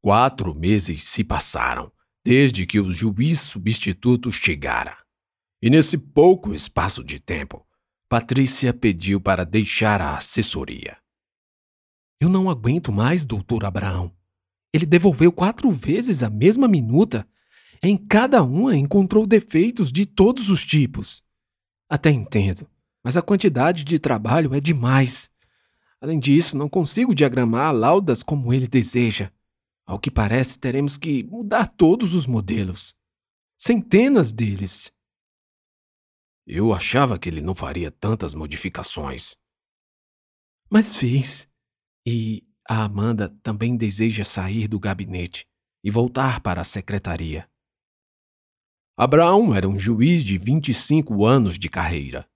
Quatro meses se passaram desde que o juiz substituto chegara. E nesse pouco espaço de tempo, Patrícia pediu para deixar a assessoria. Eu não aguento mais, doutor Abraão. Ele devolveu quatro vezes a mesma minuta. Em cada uma encontrou defeitos de todos os tipos. Até entendo, mas a quantidade de trabalho é demais. Além disso, não consigo diagramar laudas como ele deseja. Ao que parece, teremos que mudar todos os modelos. Centenas deles. Eu achava que ele não faria tantas modificações. Mas fez. E a Amanda também deseja sair do gabinete e voltar para a secretaria. Abraão era um juiz de 25 anos de carreira.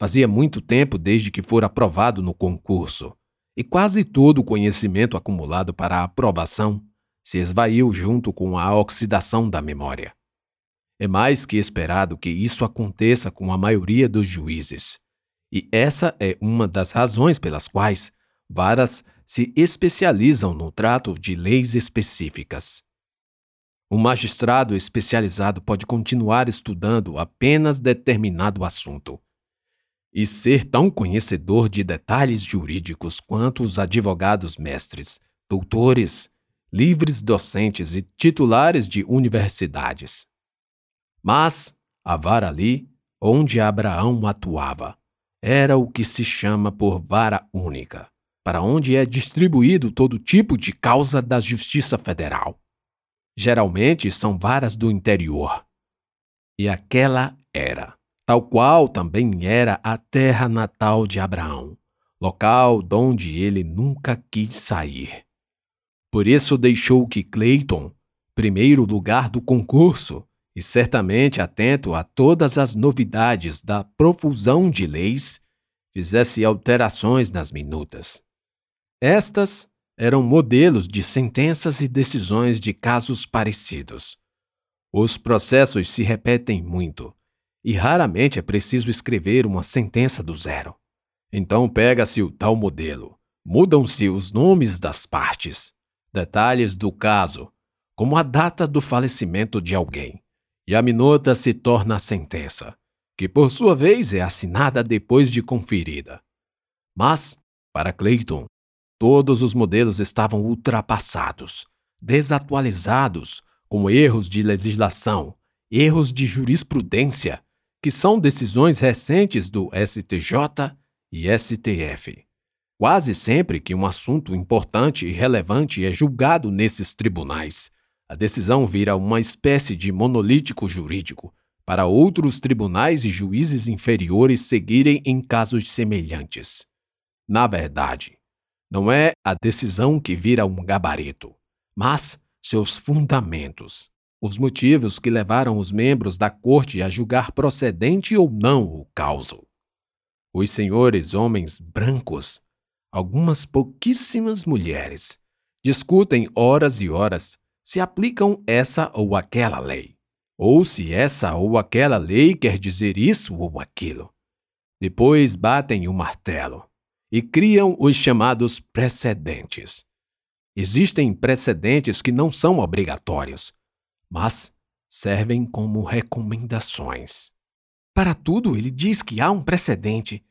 Fazia muito tempo desde que fora aprovado no concurso, e quase todo o conhecimento acumulado para a aprovação se esvaiu junto com a oxidação da memória. É mais que esperado que isso aconteça com a maioria dos juízes, e essa é uma das razões pelas quais varas se especializam no trato de leis específicas. Um magistrado especializado pode continuar estudando apenas determinado assunto e ser tão conhecedor de detalhes jurídicos quanto os advogados mestres, doutores, livres docentes e titulares de universidades. Mas a vara ali, onde Abraão atuava, era o que se chama por vara única, para onde é distribuído todo tipo de causa da Justiça Federal. Geralmente são varas do interior. E aquela era, tal qual também era a terra natal de Abraão, local donde ele nunca quis sair. Por isso deixou que Clayton, primeiro lugar do concurso, e certamente atento a todas as novidades da profusão de leis, fizesse alterações nas minutas. Estas eram modelos de sentenças e decisões de casos parecidos. Os processos se repetem muito, e raramente é preciso escrever uma sentença do zero. Então pega-se o tal modelo, mudam-se os nomes das partes, detalhes do caso, como a data do falecimento de alguém, e a minuta se torna a sentença, que por sua vez é assinada depois de conferida. Mas, para Clayton, todos os modelos estavam ultrapassados, desatualizados, com erros de legislação, erros de jurisprudência, que são decisões recentes do STJ e STF. Quase sempre que um assunto importante e relevante é julgado nesses tribunais, a decisão vira uma espécie de monolítico jurídico para outros tribunais e juízes inferiores seguirem em casos semelhantes. Na verdade, não é a decisão que vira um gabarito, mas seus fundamentos, os motivos que levaram os membros da corte a julgar procedente ou não o causo. Os senhores homens brancos algumas pouquíssimas mulheres discutem horas e horas se aplicam essa ou aquela lei, ou se essa ou aquela lei quer dizer isso ou aquilo. Depois batem o martelo e criam os chamados precedentes. Existem precedentes que não são obrigatórios, mas servem como recomendações. Para tudo, ele diz que há um precedente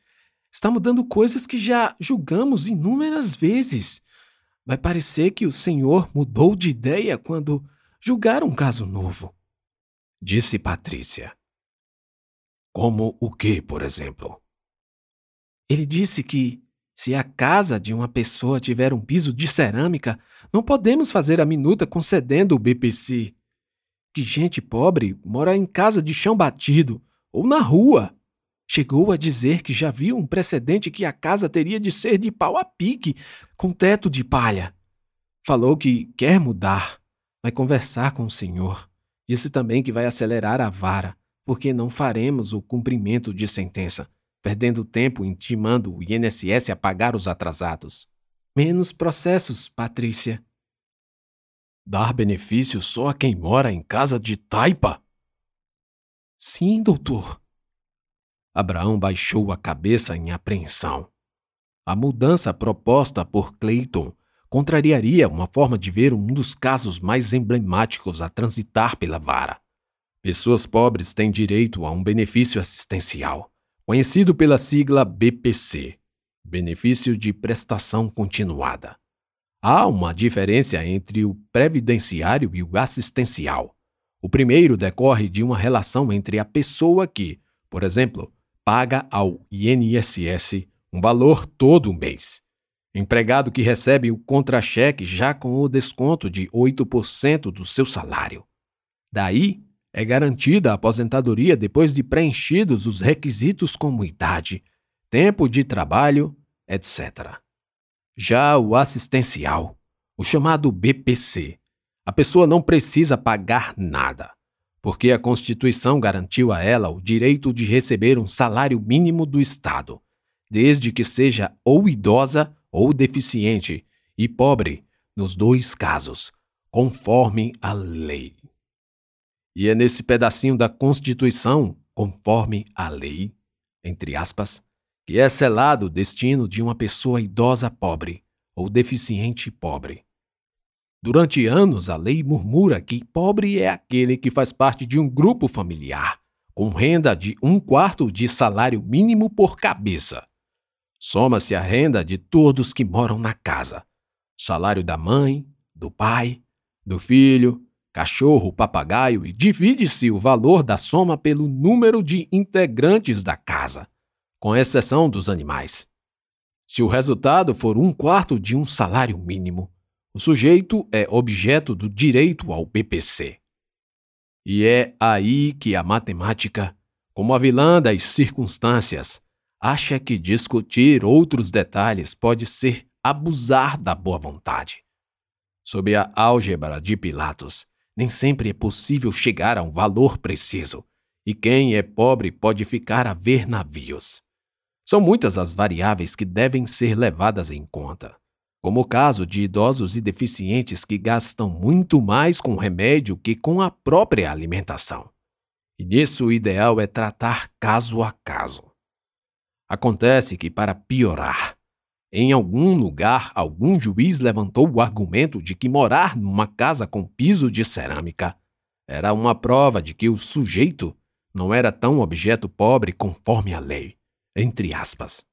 está mudando coisas que já julgamos inúmeras vezes. Vai parecer que o Senhor mudou de ideia quando julgar um caso novo. Disse Patrícia. Como o que, por exemplo? Ele disse que, se a casa de uma pessoa tiver um piso de cerâmica, não podemos fazer a minuta concedendo o BPC. Que gente pobre mora em casa de chão batido ou na rua. Chegou a dizer que já viu um precedente que a casa teria de ser de pau a pique, com teto de palha. Falou que quer mudar, vai conversar com o senhor. Disse também que vai acelerar a vara, porque não faremos o cumprimento de sentença, perdendo tempo intimando o INSS a pagar os atrasados. Menos processos, Patrícia. Dar benefício só a quem mora em casa de taipa? Sim, doutor. Abraão baixou a cabeça em apreensão. A mudança proposta por Clayton contrariaria uma forma de ver um dos casos mais emblemáticos a transitar pela vara. Pessoas pobres têm direito a um benefício assistencial, conhecido pela sigla BPC Benefício de Prestação Continuada. Há uma diferença entre o previdenciário e o assistencial. O primeiro decorre de uma relação entre a pessoa que, por exemplo, paga ao INSS um valor todo mês Empregado que recebe o contra-cheque já com o desconto de 8% do seu salário. Daí, é garantida a aposentadoria depois de preenchidos os requisitos como idade, tempo de trabalho, etc. Já o assistencial, o chamado BPC, a pessoa não precisa pagar nada, porque a Constituição garantiu a ela o direito de receber um salário mínimo do Estado, desde que seja ou idosa ou deficiente e pobre, nos dois casos, conforme a lei. E é nesse pedacinho da Constituição, conforme a lei, entre aspas, que é selado o destino de uma pessoa idosa pobre ou deficiente pobre. Durante anos, a lei murmura que pobre é aquele que faz parte de um grupo familiar, com renda de um quarto de salário mínimo por cabeça Soma-se a renda de todos que moram na casa: salário da mãe, do pai, do filho, cachorro, papagaio e divide-se o valor da soma pelo número de integrantes da casa, com exceção dos animais. Se o resultado for um quarto de um salário mínimo, o sujeito é objeto do direito ao BPC. E é aí que a matemática, como a vilã das circunstâncias, acha que discutir outros detalhes pode ser abusar da boa vontade. Sob a álgebra de Pilatos, nem sempre é possível chegar a um valor preciso, e quem é pobre pode ficar a ver navios. São muitas as variáveis que devem ser levadas em conta, como o caso de idosos e deficientes que gastam muito mais com remédio que com a própria alimentação. E nisso o ideal é tratar caso a caso. Acontece que, para piorar, em algum lugar algum juiz levantou o argumento de que morar numa casa com piso de cerâmica era uma prova de que o sujeito não era tão objeto pobre conforme a lei, entre aspas.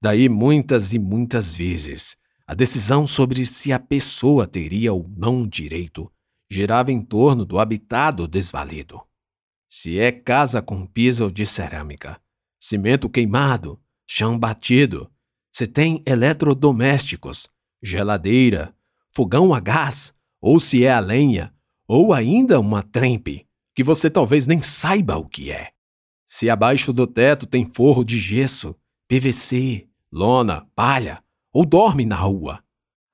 Daí muitas e muitas vezes a decisão sobre se a pessoa teria ou não direito girava em torno do habitado desvalido. Se é casa com piso de cerâmica, cimento queimado, chão batido. Se tem eletrodomésticos, geladeira, fogão a gás, ou se é a lenha, ou ainda uma trempe, que você talvez nem saiba o que é. Se abaixo do teto tem forro de gesso, PVC, lona, palha, ou dorme na rua.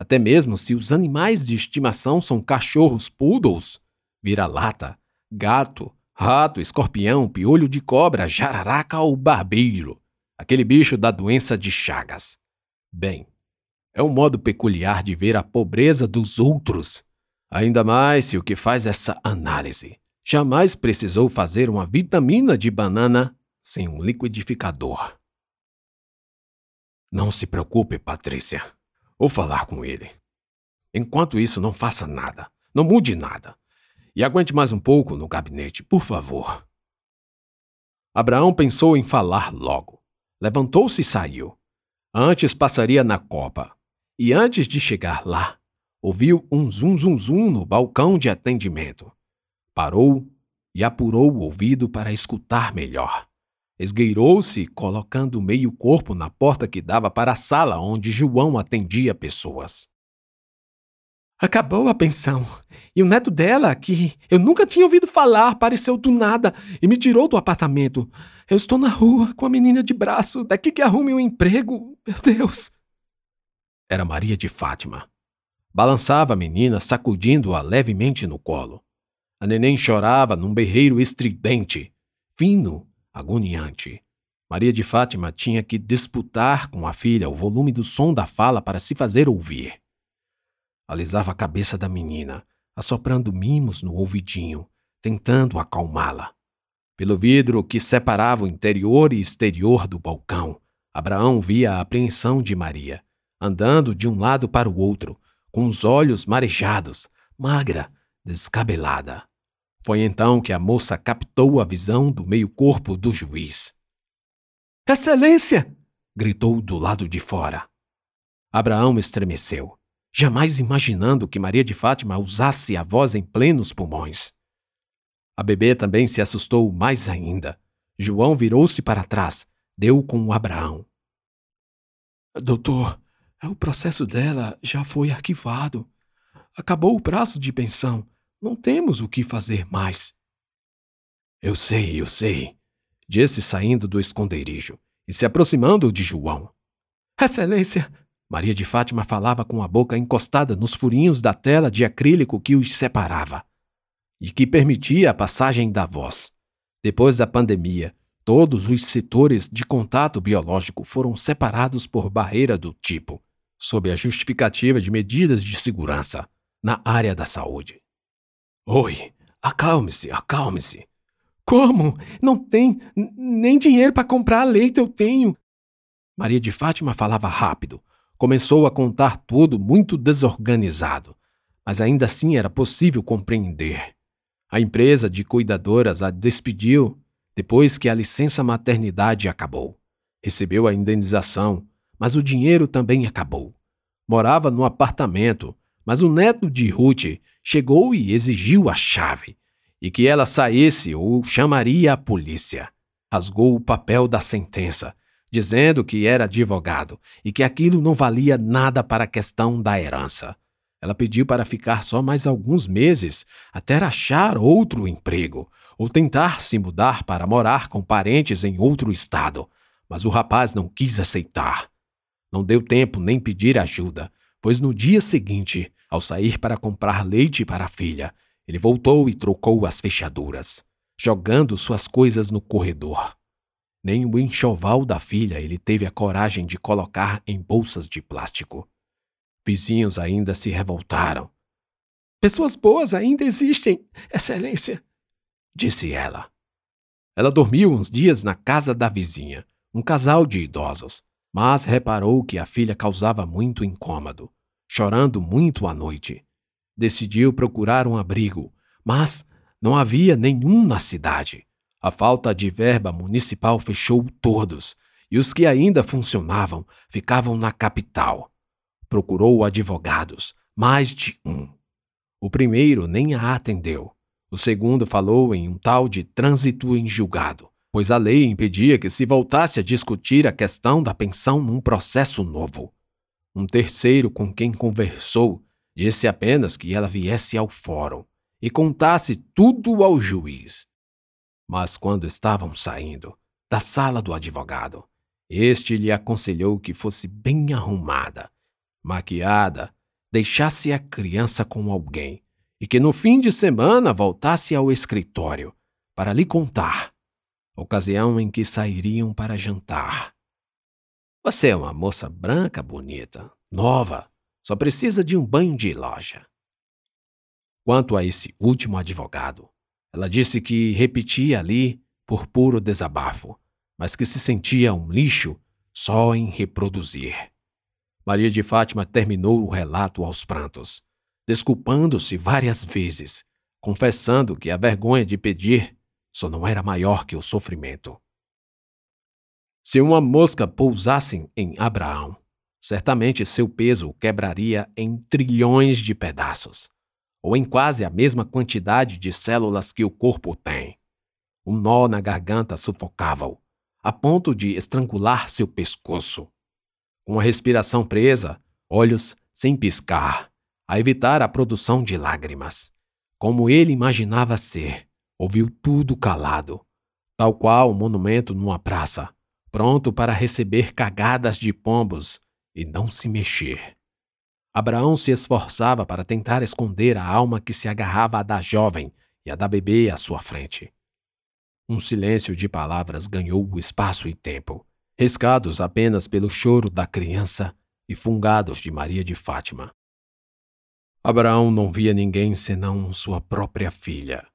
Até mesmo se os animais de estimação são cachorros poodles, vira-lata, gato, rato, escorpião, piolho de cobra, jararaca ou barbeiro, aquele bicho da doença de Chagas. Bem, é um modo peculiar de ver a pobreza dos outros, ainda mais se o que faz essa análise jamais precisou fazer uma vitamina de banana sem um liquidificador. Não se preocupe, Patrícia. Vou falar com ele. Enquanto isso, não faça nada. Não mude nada. E aguente mais um pouco no gabinete, por favor. Abraão pensou em falar logo. Levantou-se e saiu. Antes passaria na copa. E antes de chegar lá, ouviu um zum zum zum no balcão de atendimento. Parou e apurou o ouvido para escutar melhor. Esgueirou-se, colocando meio corpo na porta que dava para a sala onde João atendia pessoas. Acabou a pensão. E o neto dela, que eu nunca tinha ouvido falar, apareceu do nada e me tirou do apartamento. Eu estou na rua com a menina de braço. Daqui que arrume um emprego. Meu Deus. Era Maria de Fátima. Balançava a menina, sacudindo-a levemente no colo. A neném chorava num berreiro estridente, fino, agoniante. Maria de Fátima tinha que disputar com a filha o volume do som da fala para se fazer ouvir. Alisava a cabeça da menina, assoprando mimos no ouvidinho, tentando acalmá-la. Pelo vidro que separava o interior e exterior do balcão, Abraão via a apreensão de Maria, andando de um lado para o outro, com os olhos marejados, magra, descabelada. Foi então que a moça captou a visão do meio-corpo do juiz. Excelência! gritou do lado de fora. Abraão estremeceu, jamais imaginando que Maria de Fátima usasse a voz em plenos pulmões. A bebê também se assustou mais ainda. João virou-se para trás, deu com Abraão. Doutor, o processo dela já foi arquivado. Acabou o prazo de pensão. Não temos o que fazer mais. Eu sei, eu sei, disse saindo do esconderijo e se aproximando de João. Excelência! Maria de Fátima falava com a boca encostada nos furinhos da tela de acrílico que os separava e que permitia a passagem da voz. Depois da pandemia, todos os setores de contato biológico foram separados por barreira do tipo, sob a justificativa de medidas de segurança na área da saúde. Oi, acalme-se, acalme-se. Como? Não tem nem dinheiro para comprar leite eu tenho. Maria de Fátima falava rápido. Começou a contar tudo muito desorganizado, mas ainda assim era possível compreender. A empresa de cuidadoras a despediu depois que a licença maternidade acabou. Recebeu a indenização, mas o dinheiro também acabou. Morava no apartamento, mas o neto de Ruth chegou e exigiu a chave, e que ela saísse ou chamaria a polícia. Rasgou o papel da sentença, dizendo que era advogado e que aquilo não valia nada para a questão da herança. Ela pediu para ficar só mais alguns meses até achar outro emprego ou tentar se mudar para morar com parentes em outro estado, mas o rapaz não quis aceitar. Não deu tempo nem pedir ajuda, pois no dia seguinte, ao sair para comprar leite para a filha, ele voltou e trocou as fechaduras, jogando suas coisas no corredor. Nem o enxoval da filha ele teve a coragem de colocar em bolsas de plástico. Vizinhos ainda se revoltaram. Pessoas boas ainda existem, Excelência, disse ela. Ela dormiu uns dias na casa da vizinha, um casal de idosos, mas reparou que a filha causava muito incômodo, chorando muito à noite. Decidiu procurar um abrigo, mas não havia nenhum na cidade. A falta de verba municipal fechou todos, e os que ainda funcionavam ficavam na capital. Procurou advogados, mais de um. O primeiro nem a atendeu. O segundo falou em um tal de trânsito em julgado, pois a lei impedia que se voltasse a discutir a questão da pensão num processo novo. Um terceiro com quem conversou disse apenas que ela viesse ao fórum e contasse tudo ao juiz. Mas quando estavam saindo da sala do advogado, este lhe aconselhou que fosse bem arrumada, maquiada, deixasse a criança com alguém e que no fim de semana voltasse ao escritório para lhe contar, ocasião em que sairiam para jantar. Você é uma moça branca bonita, nova, só precisa de um banho de loja. Quanto a esse último advogado, ela disse que repetia ali por puro desabafo, mas que se sentia um lixo só em reproduzir. Maria de Fátima terminou o relato aos prantos, desculpando-se várias vezes, confessando que a vergonha de pedir só não era maior que o sofrimento. Se uma mosca pousasse em Abraão, certamente seu peso quebraria em trilhões de pedaços ou em quase a mesma quantidade de células que o corpo tem. Um nó na garganta sufocava-o, a ponto de estrangular seu pescoço. Com a respiração presa, olhos sem piscar, a evitar a produção de lágrimas. Como ele imaginava ser, ouviu tudo calado, tal qual um monumento numa praça, pronto para receber cagadas de pombos e não se mexer. Abraão se esforçava para tentar esconder a alma que se agarrava à da jovem e à da bebê à sua frente. Um silêncio de palavras ganhou o espaço e tempo, riscados apenas pelo choro da criança e fungados de Maria de Fátima. Abraão não via ninguém senão sua própria filha.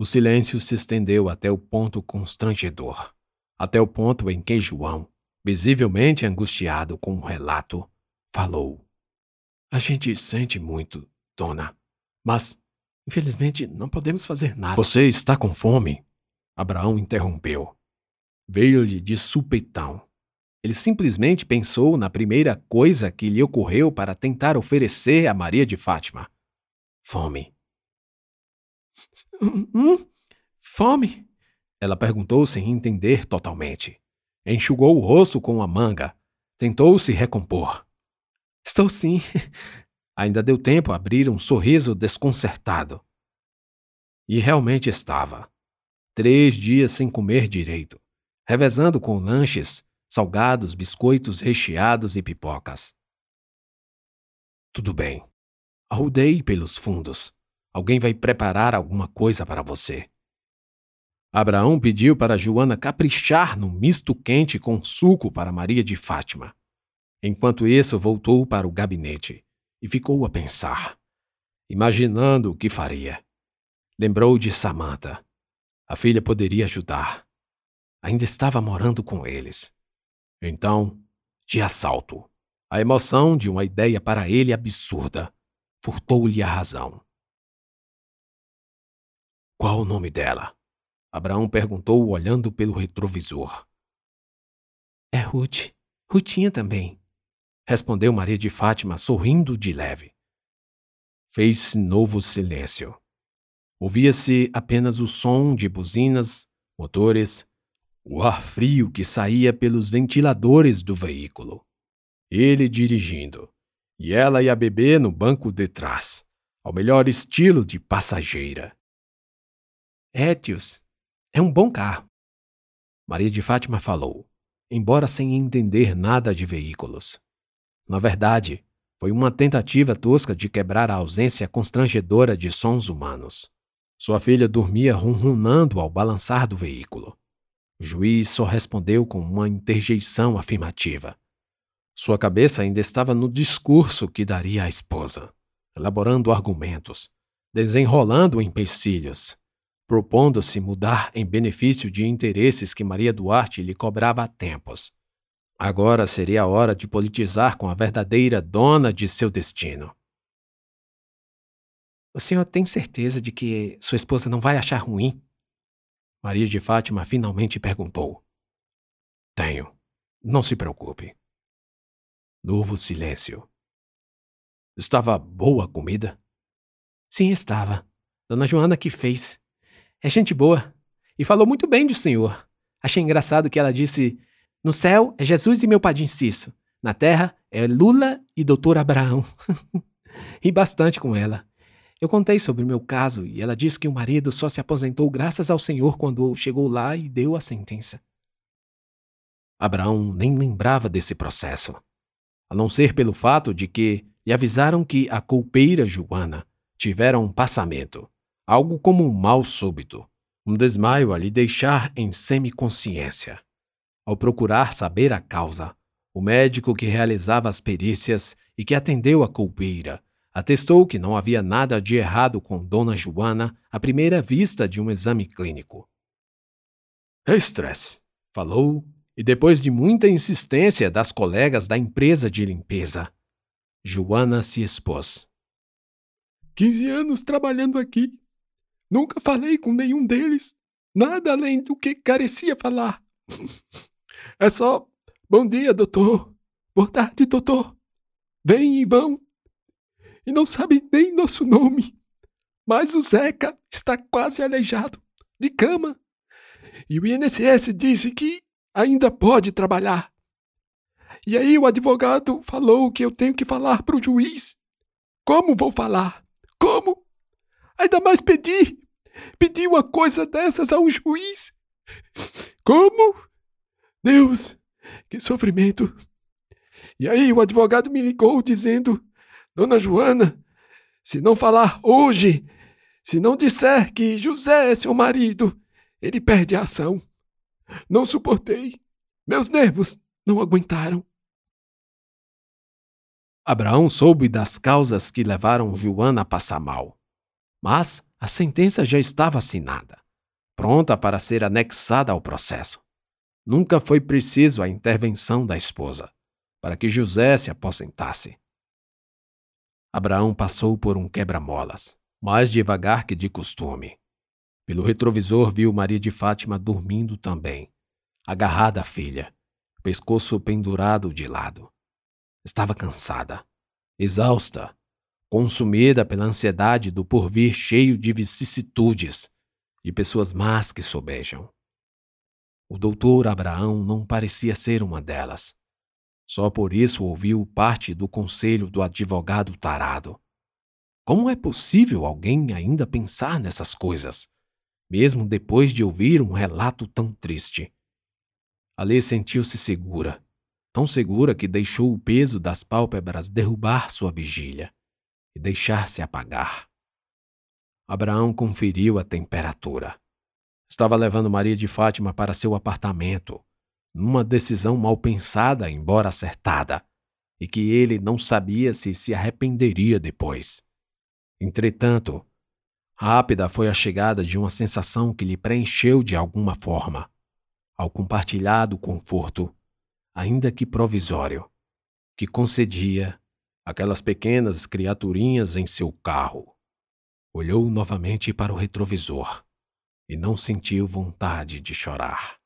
O silêncio se estendeu até o ponto constrangedor, até o ponto em que João, visivelmente angustiado com o relato, falou. A gente sente muito, dona. Mas, infelizmente, não podemos fazer nada. Você está com fome? Abraão interrompeu. Veio-lhe de supetão. Ele simplesmente pensou na primeira coisa que lhe ocorreu para tentar oferecer a Maria de Fátima: fome. Hum? hum? Fome? Ela perguntou sem entender totalmente. Enxugou o rosto com a manga. Tentou se recompor. Estou sim. Ainda deu tempo a abrir um sorriso desconcertado. E realmente estava. Três dias sem comer direito, revezando com lanches salgados, biscoitos recheados e pipocas. Tudo bem. Arrudei pelos fundos. Alguém vai preparar alguma coisa para você. Abraão pediu para Joana caprichar no misto quente com suco para Maria de Fátima. Enquanto isso, voltou para o gabinete e ficou a pensar, imaginando o que faria. Lembrou de Samantha. A filha poderia ajudar. Ainda estava morando com eles. Então, de assalto. A emoção de uma ideia para ele absurda furtou-lhe a razão. Qual o nome dela? Abraão perguntou, olhando pelo retrovisor. É Ruth. Rutinha também. Respondeu Maria de Fátima, sorrindo de leve. Fez-se novo silêncio. Ouvia-se apenas o som de buzinas, motores o ar frio que saía pelos ventiladores do veículo. Ele dirigindo, e ela e a bebê no banco de trás, ao melhor estilo de passageira. Etios, é um bom carro. Maria de Fátima falou, embora sem entender nada de veículos. Na verdade, foi uma tentativa tosca de quebrar a ausência constrangedora de sons humanos. Sua filha dormia ronronando ao balançar do veículo. O juiz só respondeu com uma interjeição afirmativa. Sua cabeça ainda estava no discurso que daria à esposa, elaborando argumentos, desenrolando empecilhos, propondo-se mudar em benefício de interesses que Maria Duarte lhe cobrava há tempos. Agora seria a hora de politizar com a verdadeira dona de seu destino. O senhor tem certeza de que sua esposa não vai achar ruim Maria de Fátima finalmente perguntou. Tenho. Não se preocupe. Novo silêncio. Estava boa a comida? Sim, estava. Dona Joana que fez. É gente boa. E falou muito bem do senhor. Achei engraçado que ela disse: No céu é Jesus e meu padim Cício. Na terra é Lula e doutor Abraão. Ri bastante com ela. Eu contei sobre o meu caso e ela disse que o marido só se aposentou graças ao Senhor quando chegou lá e deu a sentença. Abraão nem lembrava desse processo, a não ser pelo fato de que lhe avisaram que a coupeira Joana tivera um passamento, algo como um mal súbito, um desmaio a lhe deixar em semiconsciência. Ao procurar saber a causa, o médico que realizava as perícias e que atendeu a coupeira atestou que não havia nada de errado com Dona Joana à primeira vista de um exame clínico. Estresse, falou, e depois de muita insistência das colegas da empresa de limpeza, Joana se expôs. Quinze anos trabalhando aqui. Nunca falei com nenhum deles. Nada além do que carecia falar. É só bom dia, doutor. Boa tarde, doutor. Vem e vão e não sabe nem nosso nome. Mas o Zeca está quase aleijado, de cama. E o INSS disse que ainda pode trabalhar. E aí o advogado falou que eu tenho que falar para o juiz. Como vou falar? Como? Ainda mais pedir. Pedir uma coisa dessas a um juiz. Como? Deus, que sofrimento. E aí o advogado me ligou dizendo Dona Joana, se não falar hoje, se não disser que José é seu marido, ele perde a ação. Não suportei. Meus nervos não aguentaram. Abraão soube das causas que levaram Joana a passar mal. Mas a sentença já estava assinada, pronta para ser anexada ao processo. Nunca foi preciso a intervenção da esposa para que José se aposentasse. Abraão passou por um quebra-molas, mais devagar que de costume. Pelo retrovisor viu Maria de Fátima dormindo também, agarrada à filha, pescoço pendurado de lado. Estava cansada, exausta, consumida pela ansiedade do porvir cheio de vicissitudes, de pessoas más que sobejam. O doutor Abraão não parecia ser uma delas. Só por isso ouviu parte do conselho do advogado tarado. Como é possível alguém ainda pensar nessas coisas, mesmo depois de ouvir um relato tão triste? Ali sentiu-se segura, tão segura que deixou o peso das pálpebras derrubar sua vigília e deixar-se apagar. Abraão conferiu a temperatura. Estava levando Maria de Fátima para seu apartamento, numa decisão mal pensada, embora acertada, e que ele não sabia se se arrependeria depois. Entretanto, rápida foi a chegada de uma sensação que lhe preencheu de alguma forma, ao compartilhar do conforto, ainda que provisório, que concedia aquelas pequenas criaturinhas em seu carro. Olhou novamente para o retrovisor e não sentiu vontade de chorar.